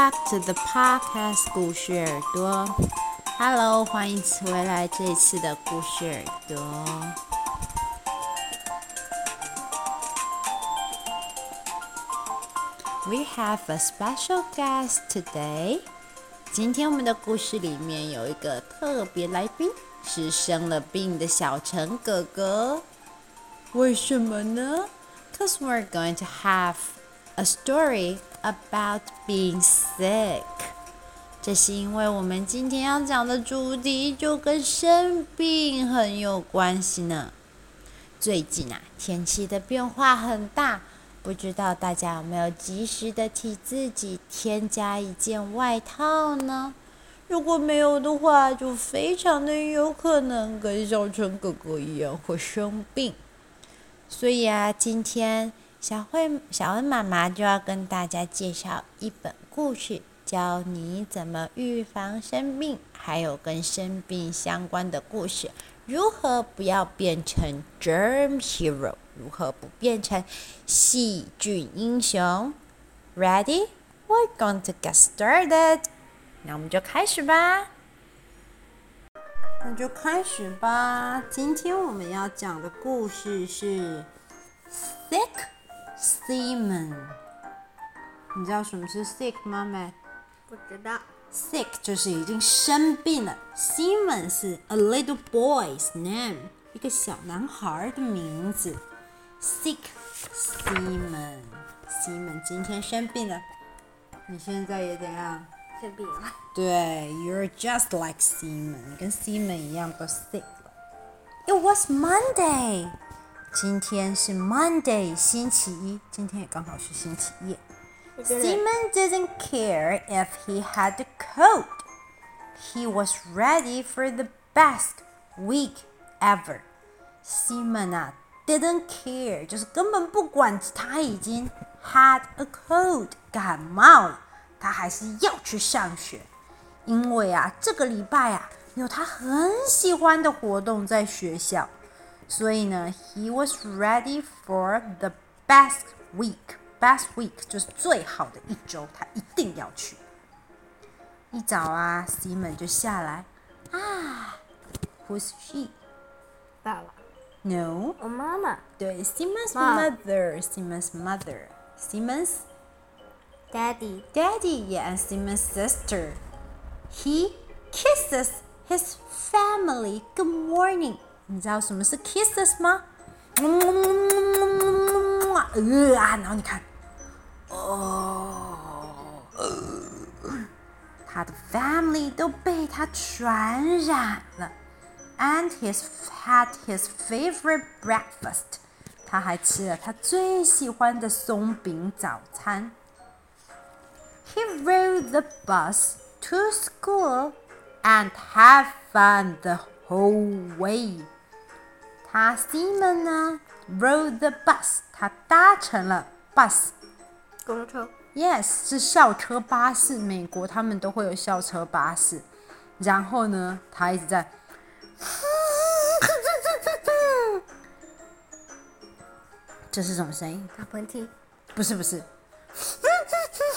Welcome back to the podcast 故事耳朵。Hello，欢迎回来这一次的故事耳朵。We have a special guest today。今天我们的故事里面有一个特别来宾，是生了病的小陈哥哥。为什么呢？Cause we're going to have a story about being sick。这是因为我们今天要讲的主题就跟生病很有关系呢。最近啊，天气的变化很大，不知道大家有没有及时的替自己添加一件外套呢？如果没有的话，就非常的有可能跟小春哥哥一样会生病。所以啊，今天。小慧、小恩妈妈就要跟大家介绍一本故事，教你怎么预防生病，还有跟生病相关的故事。如何不要变成 germ hero？如何不变成细菌英雄？Ready? We're going to get started. 那我们就开始吧。那就开始吧。今天我们要讲的故事是 sick。Seaman，你知道什么是 sick 吗？妹，不知道。Sick 就是已经生病了。Seaman 是 a little boy's name，一个小男孩的名字。Sick Seaman，Seaman 今天生病了。你现在也怎样？生病了。对，You're just like Seaman，你跟 Seaman 一样都 sick 了。It was Monday。今天是 Monday，星期一。今天也刚好是星期一。Seaman didn't care if he had a cold. He was ready for the best week ever. Seaman 啊，didn't care，就是根本不管他已经 had a cold，感冒了，他还是要去上学。因为啊，这个礼拜啊，有他很喜欢的活动在学校。 所以呢，he was ready for the best week. Best week 就是最好的一周，他一定要去。一早啊，Seaman 就下来啊，Who's she？爸爸？No，我妈妈。对，Seaman's mother，Seaman's mother，Seaman's daddy。Daddy，yeah，and Seaman's sister。He kisses his family. Good morning. 你知道什么是 kisses 吗？呃啊，然后你看，哦，他的 family 都被他传染了。And he's had his favorite breakfast。他还吃了他最喜欢的松饼早餐。He rode the bus to school and had fun the whole way。 他 Seaman 呢，rode the bus，他搭乘了 bus，公车。Yes，是校车巴士。美国他们都会有校车巴士。然后呢，他一直在，这是什么声音？打喷嚏？不是不是，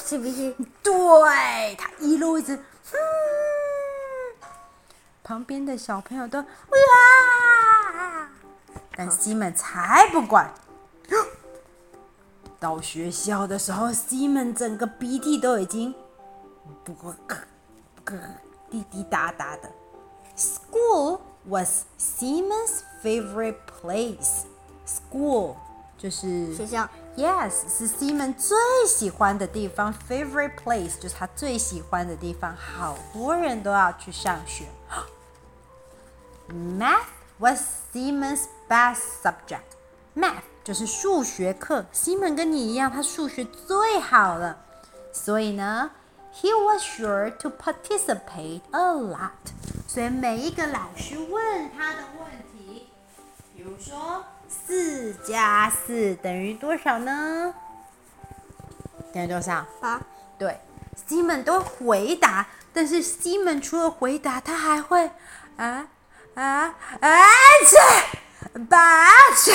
是不是？对，他一路一直，旁边的小朋友都哇。但 Seaman 才不管。到学校的时候，Seaman 整个鼻涕都已经不咯咯滴滴答答的。School was Seaman's favorite place. School 就是学校。Yes，是 Seaman 最喜欢的地方。Favorite place 就是他最喜欢的地方，好多人都要去上学。Math was Seaman's best subject. Math 就是数学课。Seaman 跟你一样，他数学最好了，所以呢，he was sure to participate a lot。所以每一个老师问他的问题，比如说四加四等于多少呢？等于多少？八。对，Seaman 都回答，但是 Seaman 除了回答，他还会啊啊啊切！把去！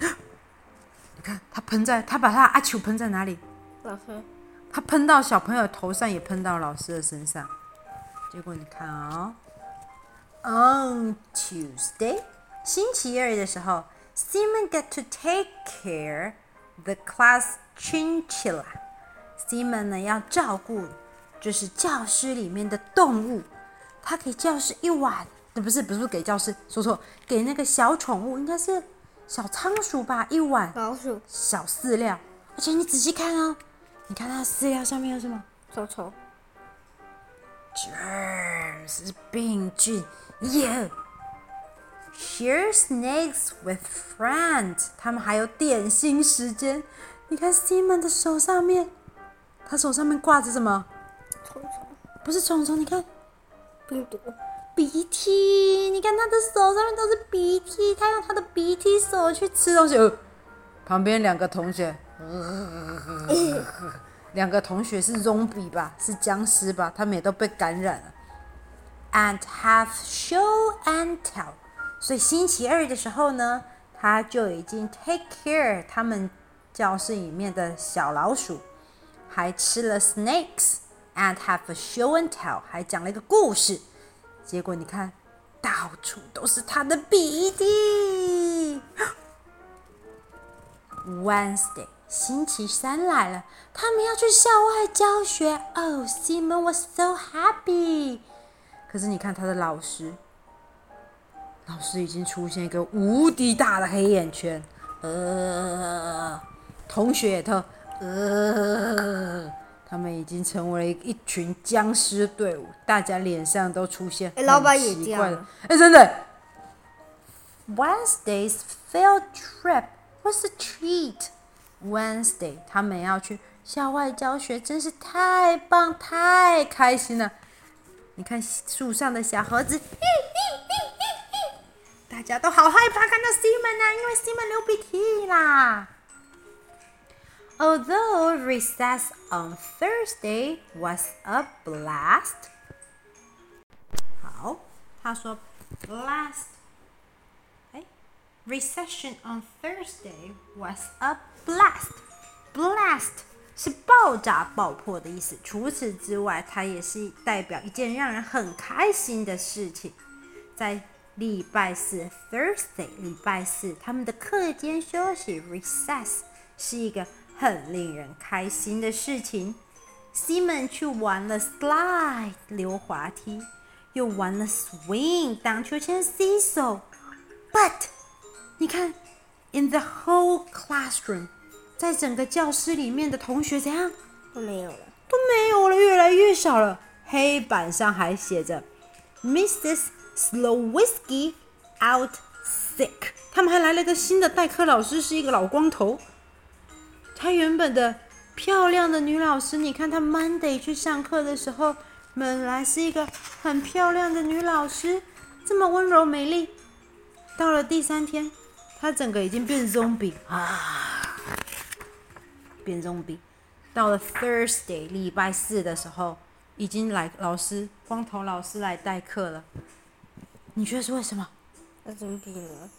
你看他喷在，他把他阿球喷在哪里？老师，他喷到小朋友头上，也喷到老师的身上。结果你看哦，On Tuesday，星期二的时候，Simon get to take care the class chinchilla。Simon 呢要照顾，就是教室里面的动物。他给教室一碗，不是不是给教室，说错，给那个小宠物，应该是小仓鼠吧，一碗老鼠小饲料。而且你仔细看哦，你看它饲料上面有什么？臭臭。Germs 是病菌。Yeah。Share snacks with friends。他们还有点心时间。你看 Simon 的手上面，他手上面挂着什么？虫虫。不是虫虫，你看。病毒。鼻涕，你看他的手上面都是鼻涕，他用他的鼻涕手去吃东西。旁边两个同学，两个同学是 zombie 吧，是僵尸吧，他们也都被感染了。And have show and tell，所以星期二的时候呢，他就已经 take care 他们教室里面的小老鼠，还吃了 snakes。And have a show and tell，还讲了一个故事，结果你看，到处都是他的鼻涕。Wednesday，星期三来了，他们要去校外教学。Oh, Simon was so happy。可是你看他的老师，老师已经出现一个无敌大的黑眼圈。呃，同学也特，呃。他们已经成为了一群僵尸队伍，大家脸上都出现很奇怪的。哎、欸，真的。Wednesday's field trip was a treat. Wednesday 他们要去校外教学，真是太棒，太开心了。你看树上的小猴子，大家都好害怕看到 Simon 啊，因为 Simon 流鼻涕啦。Although recess on Thursday was a blast，好，他说 blast，哎，recession on Thursday was a blast，blast 是爆炸、爆破的意思。除此之外，它也是代表一件让人很开心的事情。在礼拜四 Thursday，礼拜四他们的课间休息 recess 是一个。 很令人开心的事情，Simon 去玩了 slide 溜滑梯，又玩了 swing 荡秋千 seesaw，but 你看，in the whole classroom，在整个教室里面的同学怎样？都没有了，都没有了，越来越少了。黑板上还写着 Mrs. Slow Whiskey out sick。他们还来了个新的代课老师，是一个老光头。她原本的漂亮的女老师，你看她 Monday 去上课的时候，本来是一个很漂亮的女老师，这么温柔美丽。到了第三天，她整个已经变 zombie 啊，变 zombie。到了 Thursday 礼拜四的时候，已经来老师光头老师来代课了。你觉得是为什么？他 zombie 了。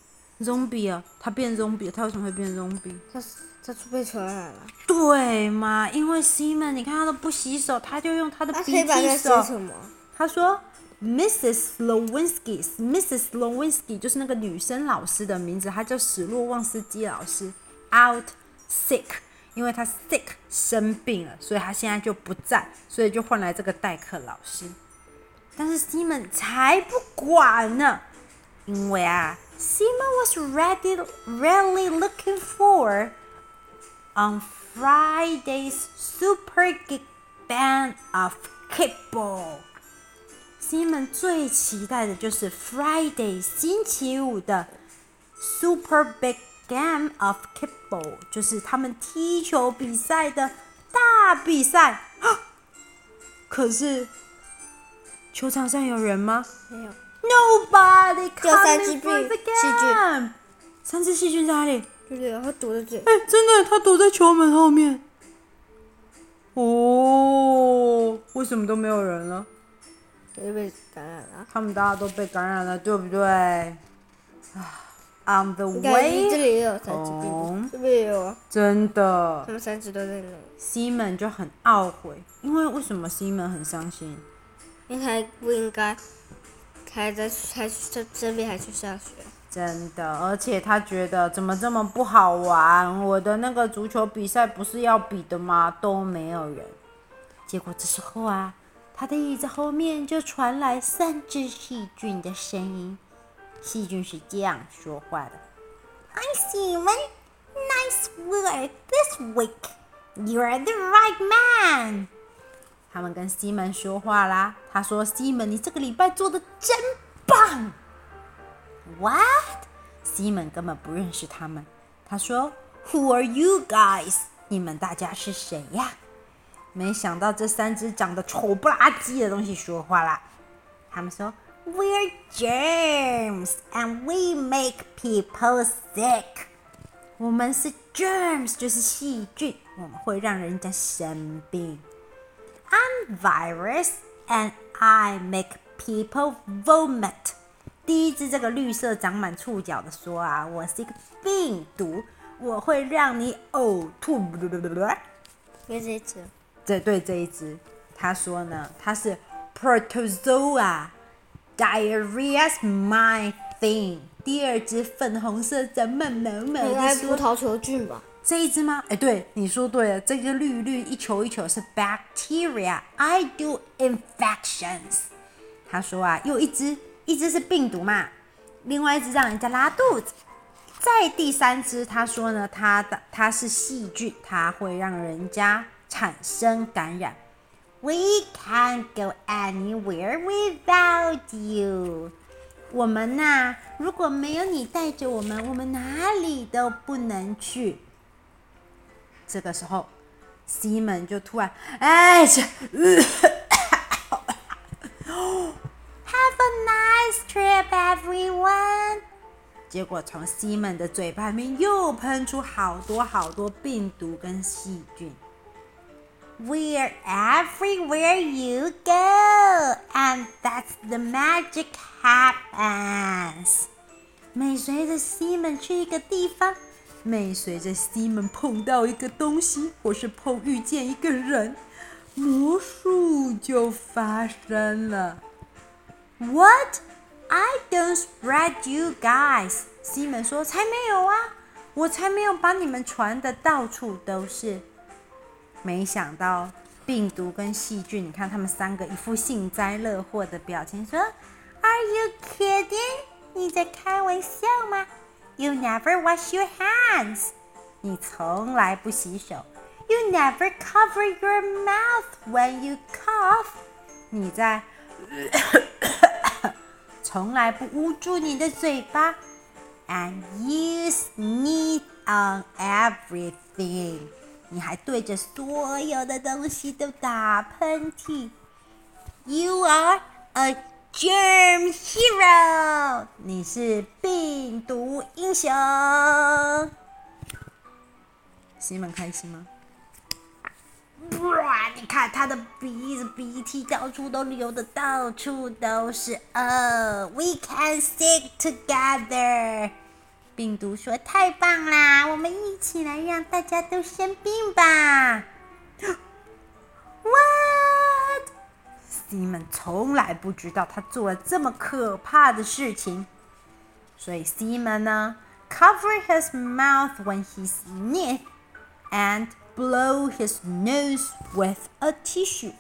Zombie 啊，他变 zombie，他为什么会变 zombie？他他被传染了。对嘛？因为 Simon，你看他都不洗手，他就用他的鼻涕手。他说，Mrs. Slowinski，Mrs. Slowinski 就是那个女生老师的名字，她叫史洛旺斯基老师。Out sick，因为她 sick 生病了，所以她现在就不在，所以就换来这个代课老师。但是 Simon 才不管呢，因为啊。Simon was ready, really looking forward on Friday's super big game of kickball. Simon 最期待的就是 Friday 星期五的 super big game of kickball，就是他们踢球比赛的大比赛。可是球场上有人吗？没有。 Nobody 三只细菌，三只细菌在哪里？对对，它躲在这里。哎，真的，它躲在球门后面。哦，为什么都没有人了？都被感染了。他们大家都被感染了，对不对？啊，I'm the way 这里也有三只病毒 home，这边也有啊，真的他。们三只都在那里。西门就很懊悔，因为为什么西门很伤心？因为他不应该还在还这这边还去上学。真的，而且他觉得怎么这么不好玩？我的那个足球比赛不是要比的吗？都没有人。结果这时候啊，他的椅子后面就传来三只细菌的声音。细菌是这样说话的：“Hi Simon, nice work this week. You are the right man.” 他们跟西门说话啦。他说：“西门，你这个礼拜做的真棒。” What？西门根本不认识他们。他说：“Who are you guys？你们大家是谁呀？”没想到这三只长得丑不拉几的东西说话啦。他们说：“We're germs and we make people sick。”我们是 germs，就是细菌，我们会让人家生病。I'm virus and I make people vomit。第一只这个绿色长满触角的说啊，我是一个病毒，我会让你呕吐。因为这一只，这对这一只，他说呢，它是 protozoa，diarrhea's my thing。第二只粉红色长满毛毛应的说，该葡萄球菌吧？这一只吗？哎，对，你说对了，这个绿绿一球一球是 bacteria，I do infections。他说啊，又一只。一只是病毒嘛，另外一只让人家拉肚子。再第三只，他说呢，它的它是细菌，它会让人家产生感染。We can't go anywhere without you。我们呐、如果没有你带着我们，我们哪里都不能去。这个时候，西门就突然，哎，这。呃。Have a Nice trip, everyone！结果从西门的嘴巴里面又喷出好多好多病毒跟细菌。We're everywhere you go, and that's the magic happens。每随着西门去一个地方，每随着西门碰到一个东西，或是碰遇见一个人，魔术就发生了。What? I don't spread you guys. 西门说：“才没有啊，我才没有把你们传的到处都是。”没想到病毒跟细菌，你看他们三个一副幸灾乐祸的表情，说：“Are you kidding? 你在开玩笑吗 ？You never wash your hands. 你从来不洗手。You never cover your mouth when you cough. 你在。”从来不捂住你的嘴巴，and you sneeze on everything。你还对着所有的东西都打喷嚏。You are a germ hero。你是病毒英雄。西门开心吗？哇！你看他的鼻子，鼻涕到处都流的，到处都是。呃、oh，We can stick together。病毒说：“太棒啦，我们一起来让大家都生病吧。”哇西门从来不知道他做了这么可怕的事情，所以 Simon 呢，cover his mouth when he sneezes and Blow his nose with a tissue。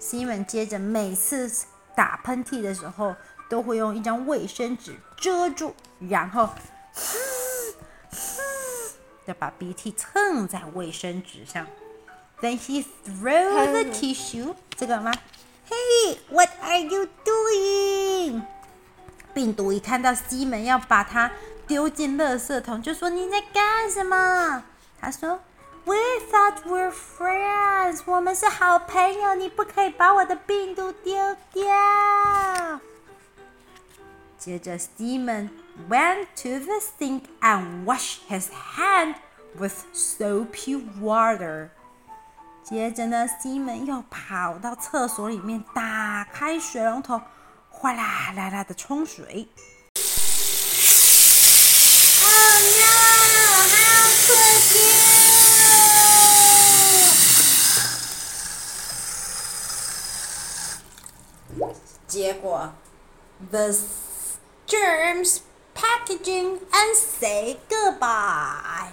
Simon 接着每次打喷嚏的时候，都会用一张卫生纸遮住，然后嘶嘶的把鼻涕蹭在卫生纸上。Then he throw the tissue。这个吗 ？Hey, what are you doing？病毒一看到西门要把它丢进垃圾桶，就说：“你在干什么？”他说。We thought we're friends，我们是好朋友，你不可以把我的病毒丢掉。接着，Simon went to the sink and washed his hand with soapy water。 接着呢西门又跑到厕所里面，打开水龙头，哗啦啦啦的冲水。结果，the germs packaging and say goodbye。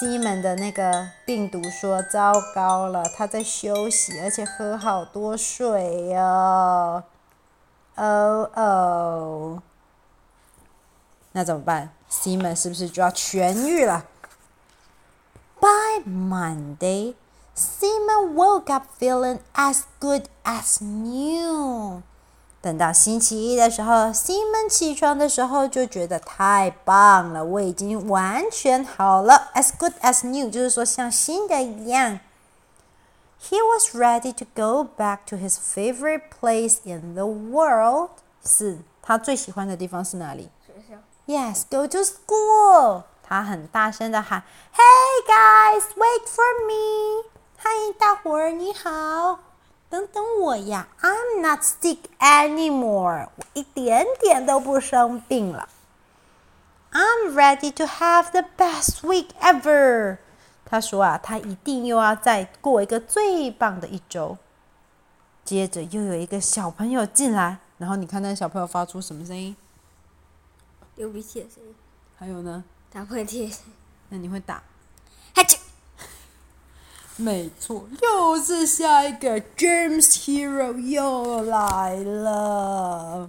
西门的那个病毒说：“糟糕了，他在休息，而且喝好多水哟，哦哦。”那怎么办？西门是不是就要痊愈了？By Monday, Simon woke up feeling as good as new. 等到星期一的时候，西门起床的时候就觉得太棒了，我已经完全好了，as good as new，就是说像新的一样。He was ready to go back to his favorite place in the world。是他最喜欢的地方是哪里？学校。Yes, go to school。他很大声的喊：“Hey guys, wait for me！” 嗨，大伙儿你好。等等我呀！I'm not sick anymore。我一点点都不生病了。I'm ready to have the best week ever。他说啊，他一定又要再过一个最棒的一周。接着又有一个小朋友进来，然后你看那小朋友发出什么声音？流鼻涕的声音。还有呢？打喷嚏。那你会打？没错，又是下一个 Germs Hero 又来了。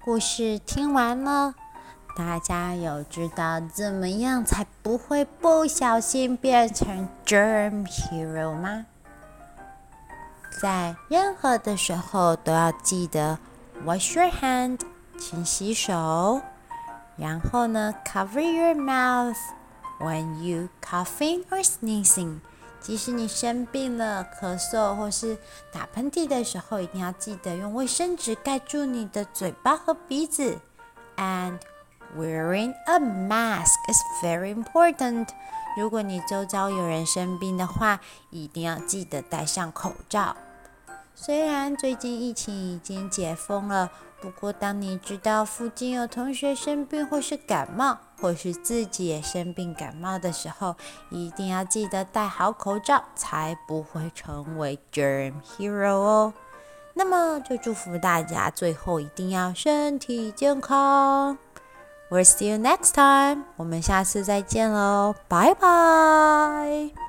故事听完了，大家有知道怎么样才不会不小心变成 Germ Hero 吗？在任何的时候都要记得 wash your hand，勤洗手。然后呢，cover your mouth when you coughing or sneezing。即使你生病了，咳嗽或是打喷嚏的时候，一定要记得用卫生纸盖住你的嘴巴和鼻子。And wearing a mask is very important。如果你周遭有人生病的话，一定要记得戴上口罩。虽然最近疫情已经解封了，不过当你知道附近有同学生病，或是感冒，或是自己也生病感冒的时候，一定要记得戴好口罩，才不会成为 Germ Hero 哦。那么就祝福大家最后一定要身体健康。We'll see you next time，我们下次再见喽，拜拜。